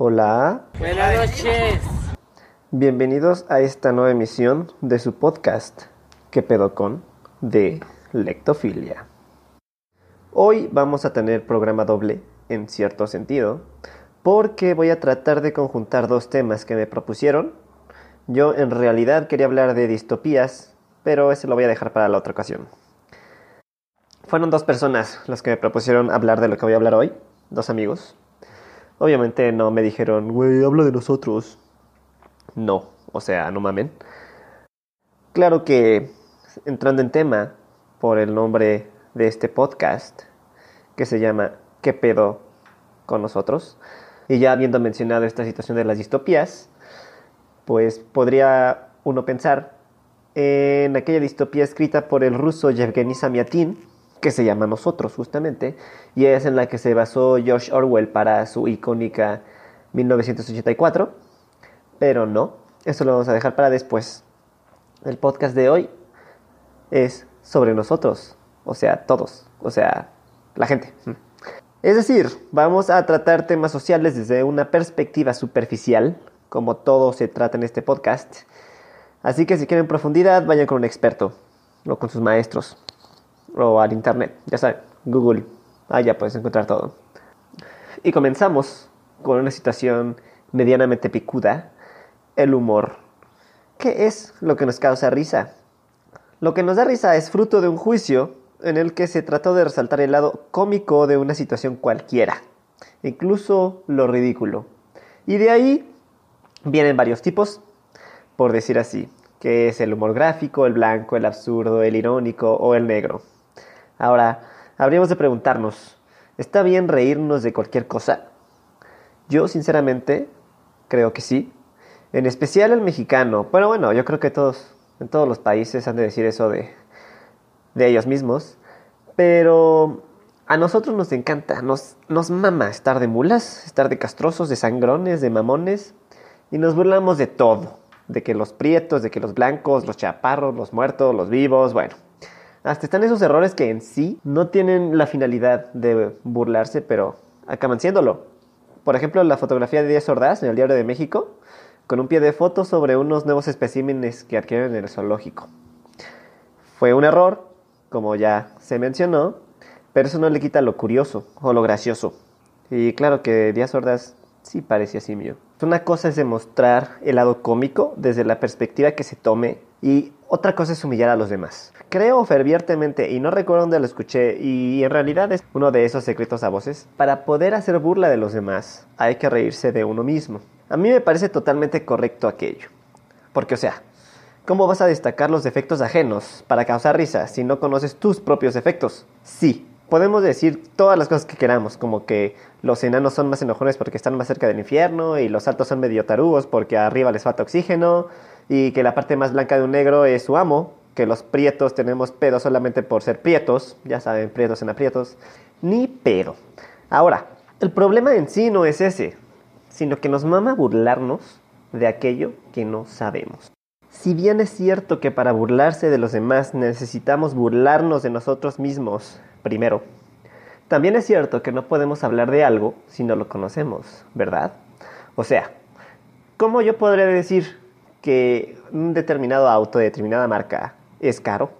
Hola. Buenas noches. Bienvenidos a esta nueva emisión de su podcast, ¿Qué pedo con? de Lectofilia. Hoy vamos a tener programa doble, en cierto sentido, porque voy a tratar de conjuntar dos temas que me propusieron. Yo en realidad quería hablar de distopías, pero ese lo voy a dejar para la otra ocasión. Fueron dos personas las que me propusieron hablar de lo que voy a hablar hoy, dos amigos. Obviamente no me dijeron, güey, habla de nosotros. No, o sea, no mamen. Claro que entrando en tema por el nombre de este podcast, que se llama ¿Qué pedo con nosotros? Y ya habiendo mencionado esta situación de las distopías, pues podría uno pensar en aquella distopía escrita por el ruso Yevgeny Samyatin, que se llama Nosotros justamente, y es en la que se basó George Orwell para su icónica 1984, pero no, eso lo vamos a dejar para después. El podcast de hoy es sobre nosotros, o sea, todos, o sea, la gente. Es decir, vamos a tratar temas sociales desde una perspectiva superficial, como todo se trata en este podcast. Así que si quieren profundidad, vayan con un experto o con sus maestros o al internet, ya saben, Google, allá puedes encontrar todo. Y comenzamos con una situación medianamente picuda, el humor. ¿Qué es lo que nos causa risa? Lo que nos da risa es fruto de un juicio en el que se trató de resaltar el lado cómico de una situación cualquiera, incluso lo ridículo. Y de ahí vienen varios tipos, por decir así, que es el humor gráfico, el blanco, el absurdo, el irónico o el negro. Ahora, habríamos de preguntarnos, ¿está bien reírnos de cualquier cosa? Yo, sinceramente, creo que sí. En especial el mexicano. Pero bueno, yo creo que todos, en todos los países han de decir eso de, de ellos mismos. Pero a nosotros nos encanta, nos, nos mama estar de mulas, estar de castrosos, de sangrones, de mamones. Y nos burlamos de todo. De que los prietos, de que los blancos, los chaparros, los muertos, los vivos, bueno. Hasta están esos errores que en sí no tienen la finalidad de burlarse, pero acaban siéndolo. Por ejemplo, la fotografía de Díaz Ordaz en el Diario de México, con un pie de foto sobre unos nuevos especímenes que adquieren en el zoológico. Fue un error, como ya se mencionó, pero eso no le quita lo curioso o lo gracioso. Y claro que Díaz Ordaz sí parece así mío. Una cosa es demostrar el lado cómico desde la perspectiva que se tome y otra cosa es humillar a los demás. Creo fervientemente, y no recuerdo dónde lo escuché, y en realidad es uno de esos secretos a voces, para poder hacer burla de los demás hay que reírse de uno mismo. A mí me parece totalmente correcto aquello. Porque, o sea, ¿cómo vas a destacar los defectos ajenos para causar risa si no conoces tus propios defectos? Sí, podemos decir todas las cosas que queramos, como que los enanos son más enojones porque están más cerca del infierno y los altos son medio tarugos porque arriba les falta oxígeno y que la parte más blanca de un negro es su amo, que los prietos tenemos pedo solamente por ser prietos, ya saben, prietos en aprietos, ni pedo. Ahora, el problema en sí no es ese, sino que nos mama burlarnos de aquello que no sabemos. Si bien es cierto que para burlarse de los demás necesitamos burlarnos de nosotros mismos primero, también es cierto que no podemos hablar de algo si no lo conocemos, ¿verdad? O sea, ¿cómo yo podría decir que un determinado auto de determinada marca es caro?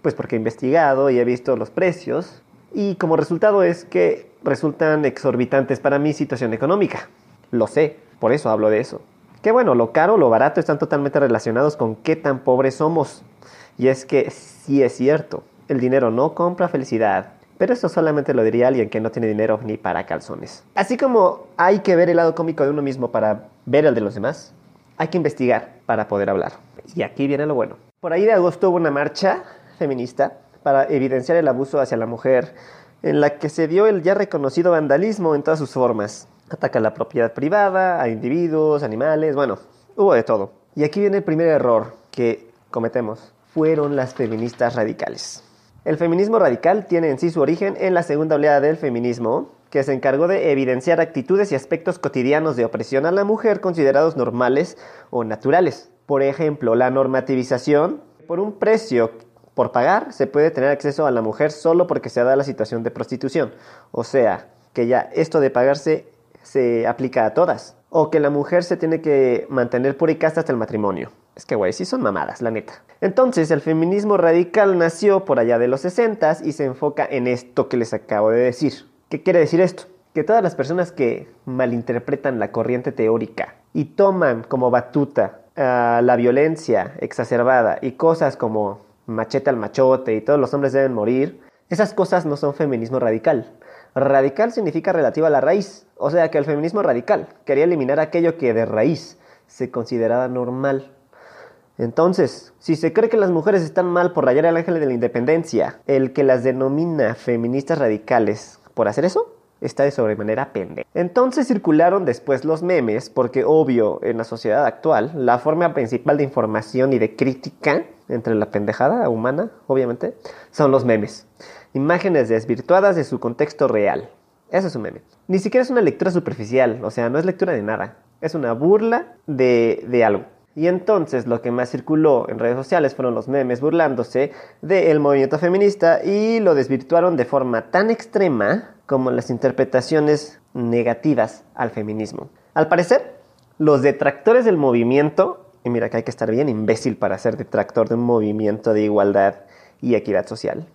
Pues porque he investigado y he visto los precios y como resultado es que resultan exorbitantes para mi situación económica. Lo sé, por eso hablo de eso. Que bueno, lo caro lo barato están totalmente relacionados con qué tan pobres somos. Y es que sí es cierto, el dinero no compra felicidad, pero eso solamente lo diría alguien que no tiene dinero ni para calzones. Así como hay que ver el lado cómico de uno mismo para ver el de los demás, hay que investigar para poder hablar. Y aquí viene lo bueno. Por ahí de agosto hubo una marcha feminista para evidenciar el abuso hacia la mujer, en la que se dio el ya reconocido vandalismo en todas sus formas. Ataca a la propiedad privada, a individuos, animales, bueno, hubo de todo. Y aquí viene el primer error que cometemos. Fueron las feministas radicales. El feminismo radical tiene en sí su origen en la segunda oleada del feminismo, que se encargó de evidenciar actitudes y aspectos cotidianos de opresión a la mujer considerados normales o naturales. Por ejemplo, la normativización. Por un precio por pagar se puede tener acceso a la mujer solo porque se da la situación de prostitución. O sea, que ya esto de pagarse se aplica a todas. O que la mujer se tiene que mantener pura y casta hasta el matrimonio. Es que, güey, sí son mamadas, la neta. Entonces, el feminismo radical nació por allá de los 60 y se enfoca en esto que les acabo de decir. ¿Qué quiere decir esto? Que todas las personas que malinterpretan la corriente teórica y toman como batuta ah, la violencia exacerbada y cosas como machete al machote y todos los hombres deben morir, esas cosas no son feminismo radical. Radical significa relativo a la raíz, o sea que el feminismo radical quería eliminar aquello que de raíz se consideraba normal. Entonces, si se cree que las mujeres están mal por rayar al ángel de la independencia, el que las denomina feministas radicales por hacer eso, está de sobremanera pende. Entonces circularon después los memes, porque obvio, en la sociedad actual, la forma principal de información y de crítica entre la pendejada humana, obviamente, son los memes. Imágenes desvirtuadas de su contexto real. Eso es un meme. Ni siquiera es una lectura superficial, o sea, no es lectura de nada. Es una burla de, de algo. Y entonces lo que más circuló en redes sociales fueron los memes burlándose del movimiento feminista y lo desvirtuaron de forma tan extrema como las interpretaciones negativas al feminismo. Al parecer, los detractores del movimiento, y mira que hay que estar bien imbécil para ser detractor de un movimiento de igualdad y equidad social,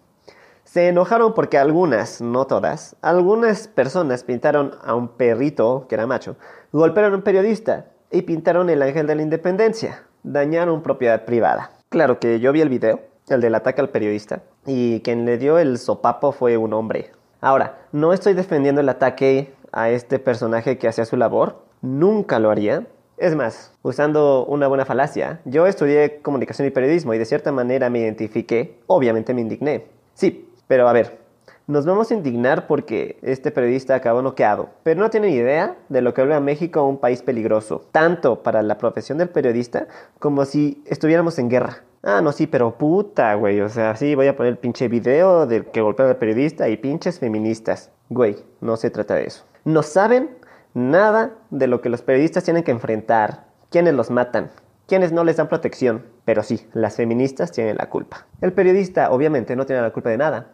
se enojaron porque algunas, no todas, algunas personas pintaron a un perrito, que era macho, golpearon a un periodista y pintaron el ángel de la independencia. Dañaron propiedad privada. Claro que yo vi el video, el del ataque al periodista, y quien le dio el sopapo fue un hombre. Ahora, no estoy defendiendo el ataque a este personaje que hacía su labor, nunca lo haría. Es más, usando una buena falacia, yo estudié comunicación y periodismo y de cierta manera me identifiqué, obviamente me indigné. Sí, pero a ver, nos vamos a indignar porque este periodista acabó noqueado, pero no tienen idea de lo que vuelve a México un país peligroso, tanto para la profesión del periodista como si estuviéramos en guerra. Ah, no, sí, pero puta, güey. O sea, sí, voy a poner el pinche video del que golpea al periodista y pinches feministas. Güey, no se trata de eso. No saben nada de lo que los periodistas tienen que enfrentar, quiénes los matan, quiénes no les dan protección. Pero sí, las feministas tienen la culpa. El periodista obviamente no tiene la culpa de nada.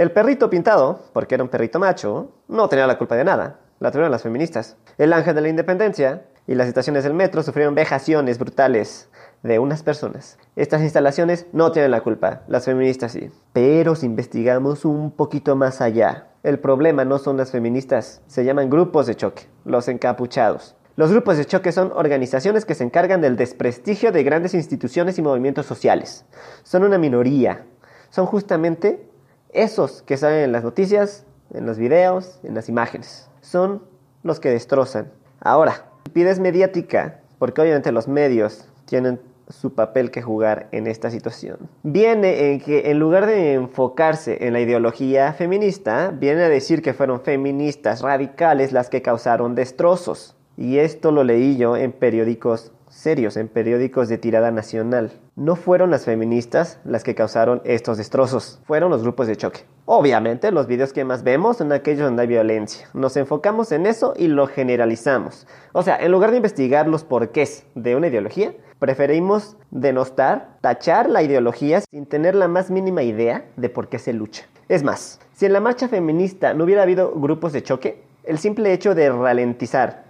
El perrito pintado, porque era un perrito macho, no tenía la culpa de nada. La tuvieron las feministas. El ángel de la independencia y las estaciones del metro sufrieron vejaciones brutales de unas personas. Estas instalaciones no tienen la culpa, las feministas sí. Pero si investigamos un poquito más allá, el problema no son las feministas, se llaman grupos de choque, los encapuchados. Los grupos de choque son organizaciones que se encargan del desprestigio de grandes instituciones y movimientos sociales. Son una minoría. Son justamente esos que salen en las noticias, en los videos, en las imágenes, son los que destrozan. Ahora, pides mediática, porque obviamente los medios tienen su papel que jugar en esta situación. Viene en que en lugar de enfocarse en la ideología feminista, viene a decir que fueron feministas radicales las que causaron destrozos. Y esto lo leí yo en periódicos serios, en periódicos de tirada nacional. No fueron las feministas las que causaron estos destrozos, fueron los grupos de choque. Obviamente, los videos que más vemos son aquellos donde hay violencia. Nos enfocamos en eso y lo generalizamos. O sea, en lugar de investigar los porqués de una ideología, preferimos denostar, tachar la ideología sin tener la más mínima idea de por qué se lucha. Es más, si en la marcha feminista no hubiera habido grupos de choque, el simple hecho de ralentizar,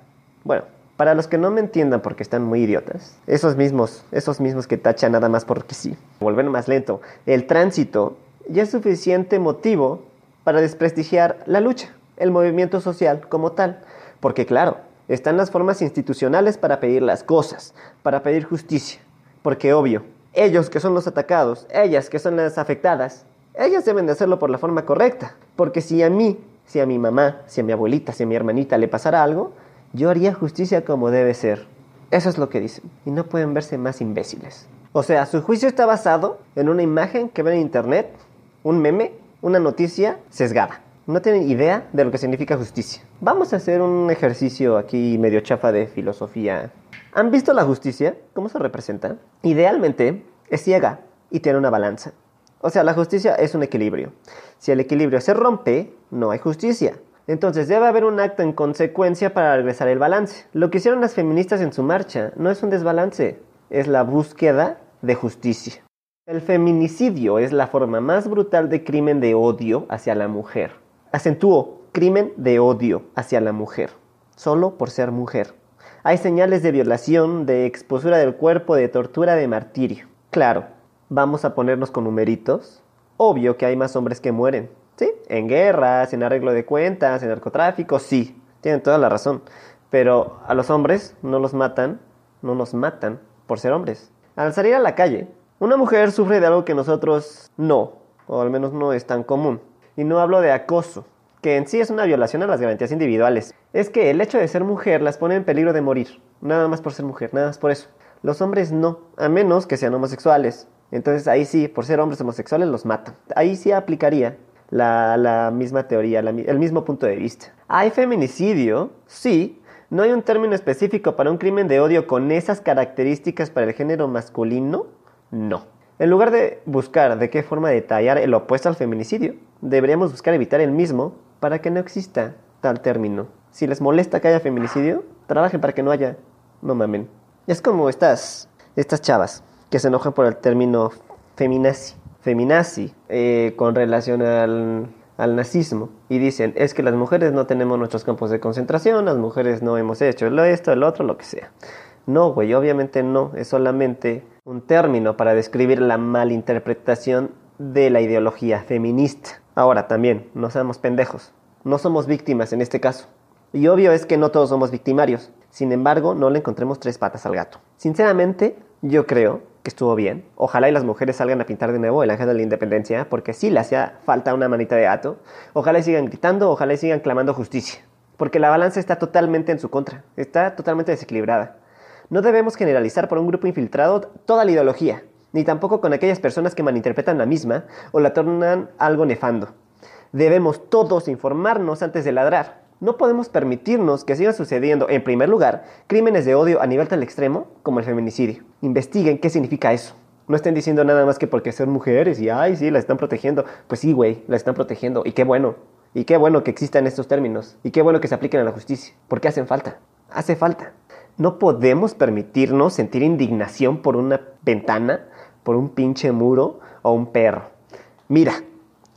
bueno, para los que no me entiendan porque están muy idiotas, esos mismos, esos mismos que tachan nada más porque sí, volver más lento, el tránsito ya es suficiente motivo para desprestigiar la lucha, el movimiento social como tal, porque claro, están las formas institucionales para pedir las cosas, para pedir justicia, porque obvio, ellos que son los atacados, ellas que son las afectadas, ellas deben de hacerlo por la forma correcta, porque si a mí, si a mi mamá, si a mi abuelita, si a mi hermanita le pasara algo, yo haría justicia como debe ser. Eso es lo que dicen. Y no pueden verse más imbéciles. O sea, su juicio está basado en una imagen que ven en internet, un meme, una noticia sesgada. No tienen idea de lo que significa justicia. Vamos a hacer un ejercicio aquí medio chafa de filosofía. ¿Han visto la justicia? ¿Cómo se representa? Idealmente es ciega y tiene una balanza. O sea, la justicia es un equilibrio. Si el equilibrio se rompe, no hay justicia. Entonces debe haber un acto en consecuencia para regresar el balance. Lo que hicieron las feministas en su marcha no es un desbalance, es la búsqueda de justicia. El feminicidio es la forma más brutal de crimen de odio hacia la mujer. Acentúo, crimen de odio hacia la mujer. solo por ser mujer. Hay señales de violación, de exposura del cuerpo, de tortura, de martirio. Claro, vamos a ponernos con numeritos. Obvio que hay más hombres que mueren. ¿Sí? En guerras, en arreglo de cuentas, en narcotráfico, sí. Tienen toda la razón. Pero a los hombres no los matan, no nos matan por ser hombres. Al salir a la calle, una mujer sufre de algo que nosotros no, o al menos no es tan común. Y no hablo de acoso, que en sí es una violación a las garantías individuales. Es que el hecho de ser mujer las pone en peligro de morir, nada más por ser mujer, nada más por eso. Los hombres no, a menos que sean homosexuales. Entonces ahí sí, por ser hombres homosexuales los matan. Ahí sí aplicaría la, misma teoría, el mismo punto de vista. ¿Hay feminicidio? Sí. ¿No hay un término específico para un crimen de odio con esas características para el género masculino? No. En lugar de buscar de qué forma detallar el opuesto al feminicidio, deberíamos buscar evitar el mismo para que no exista tal término. Si les molesta que haya feminicidio, trabajen para que no haya. No mamen. Es como estas, estas chavas que se enojan por el término feminazi, feminazi eh, con relación al, al nazismo y dicen es que las mujeres no tenemos nuestros campos de concentración, las mujeres no hemos hecho esto, el otro, lo que sea. No, güey, obviamente no, es solamente un término para describir la malinterpretación de la ideología feminista. Ahora también, no seamos pendejos, no somos víctimas en este caso. Y obvio es que no todos somos victimarios. Sin embargo, no le encontremos tres patas al gato. Sinceramente, yo creo que estuvo bien. Ojalá y las mujeres salgan a pintar de nuevo el ángel de la independencia, porque sí le hacía falta una manita de gato. Ojalá y sigan gritando, ojalá y sigan clamando justicia. Porque la balanza está totalmente en su contra, está totalmente desequilibrada. No debemos generalizar por un grupo infiltrado toda la ideología, ni tampoco con aquellas personas que malinterpretan la misma o la tornan algo nefando. Debemos todos informarnos antes de ladrar. No podemos permitirnos que sigan sucediendo, en primer lugar, crímenes de odio a nivel tal extremo como el feminicidio. Investiguen qué significa eso. No estén diciendo nada más que porque son mujeres y, ay, sí, las están protegiendo. Pues sí, güey, las están protegiendo. Y qué bueno. Y qué bueno que existan estos términos. Y qué bueno que se apliquen a la justicia. Porque hacen falta. Hace falta. No podemos permitirnos sentir indignación por una ventana, por un pinche muro o un perro. Mira,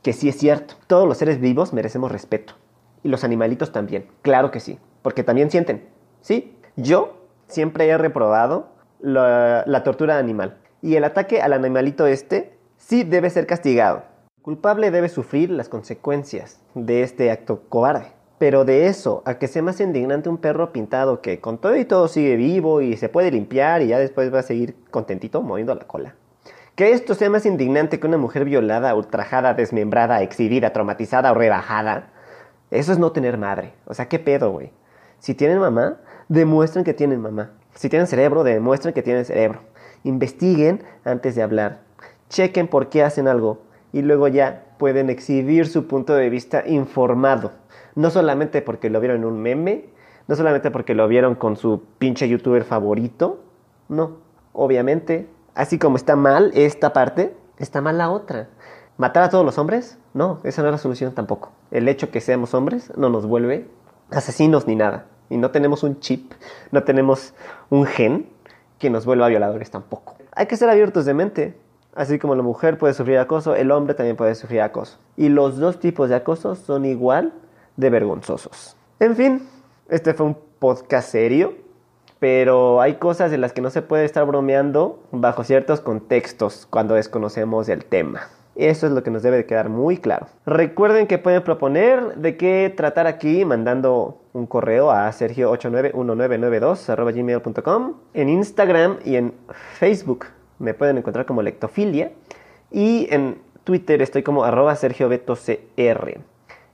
que sí es cierto. Todos los seres vivos merecemos respeto y los animalitos también. Claro que sí, porque también sienten. Sí, yo siempre he reprobado la, tortura animal. Y el ataque al animalito este sí debe ser castigado. El culpable debe sufrir las consecuencias de este acto cobarde. Pero de eso a que sea más indignante un perro pintado que con todo y todo sigue vivo y se puede limpiar y ya después va a seguir contentito moviendo la cola. Que esto sea más indignante que una mujer violada, ultrajada, desmembrada, exhibida, traumatizada o rebajada, eso es no tener madre. O sea, ¿qué pedo, güey? Si tienen mamá, demuestren que tienen mamá. Si tienen cerebro, demuestren que tienen cerebro. Investiguen antes de hablar. Chequen por qué hacen algo. Y luego ya pueden exhibir su punto de vista informado. No solamente porque lo vieron en un meme, no solamente porque lo vieron con su pinche youtuber favorito. No, obviamente, así como está mal esta parte, está mal la otra. ¿Matar a todos los hombres? No, esa no es la solución tampoco. El hecho que seamos hombres no nos vuelve asesinos ni nada. Y no tenemos un chip, no tenemos un gen que nos vuelva violadores tampoco. Hay que ser abiertos de mente. Así como la mujer puede sufrir acoso, el hombre también puede sufrir acoso. Y los dos tipos de acoso son igual de vergonzosos. En fin, este fue un podcast serio, pero hay cosas de las que no se puede estar bromeando bajo ciertos contextos cuando desconocemos el tema. Eso es lo que nos debe de quedar muy claro. Recuerden que pueden proponer de qué tratar aquí mandando un correo a sergio891992 En Instagram y en Facebook me pueden encontrar como Lectofilia. Y en Twitter estoy como arroba sergiobetocr.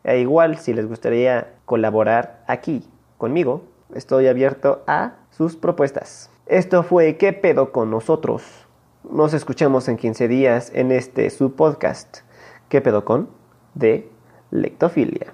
E igual, si les gustaría colaborar aquí conmigo, estoy abierto a sus propuestas. Esto fue ¿Qué pedo con nosotros? Nos escuchamos en 15 días en este su podcast. ¿Qué pedo con? De Lectofilia.